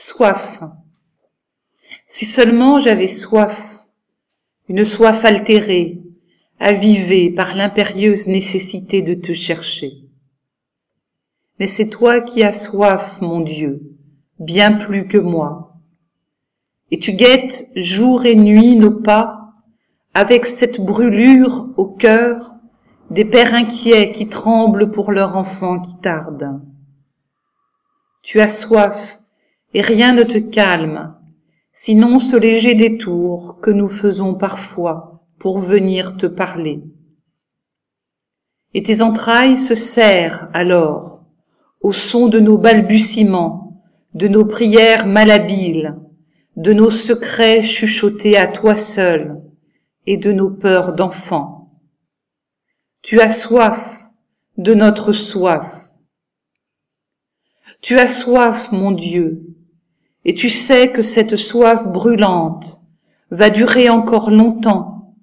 Soif. Si seulement j'avais soif, une soif altérée, avivée par l'impérieuse nécessité de te chercher. Mais c'est toi qui as soif, mon Dieu, bien plus que moi. Et tu guettes jour et nuit nos pas, avec cette brûlure au cœur des pères inquiets qui tremblent pour leur enfant qui tarde. Tu as soif, et rien ne te calme, sinon ce léger détour que nous faisons parfois pour venir te parler. Et tes entrailles se serrent alors au son de nos balbutiements, de nos prières malhabiles, de nos secrets chuchotés à toi seul et de nos peurs d'enfant. Tu as soif de notre soif. Tu as soif, mon Dieu, et tu sais que cette soif brûlante va durer encore longtemps,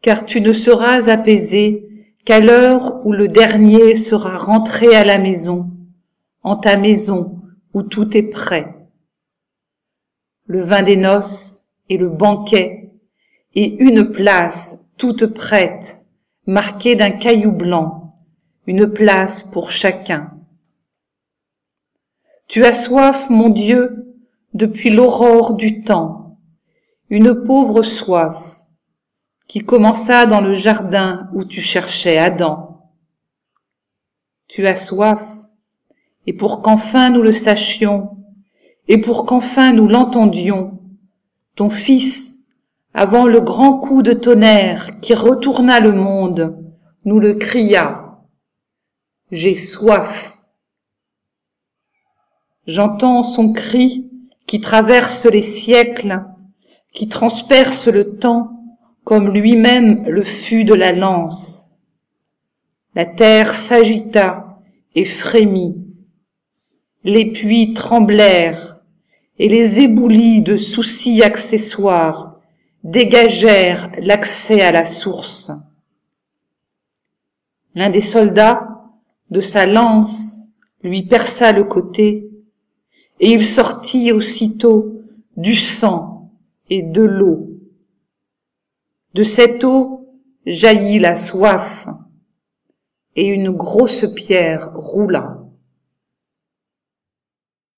car tu ne seras apaisé qu'à l'heure où le dernier sera rentré à la maison, en ta maison où tout est prêt. Le vin des noces et le banquet et une place toute prête, marquée d'un caillou blanc, une place pour chacun. Tu as soif, mon Dieu, depuis l'aurore du temps, une pauvre soif qui commença dans le jardin où tu cherchais Adam. Tu as soif, et pour qu'enfin nous le sachions, et pour qu'enfin nous l'entendions, ton Fils, avant le grand coup de tonnerre qui retourna le monde, nous le cria. J'ai soif. J'entends son cri qui traverse les siècles, qui transperce le temps comme lui-même le fut de la lance. La terre s'agita et frémit, les puits tremblèrent et les éboulis de soucis accessoires dégagèrent l'accès à la source. L'un des soldats, de sa lance, lui perça le côté et il sortit aussitôt du sang et de l'eau. De cette eau jaillit la soif, et une grosse pierre roula.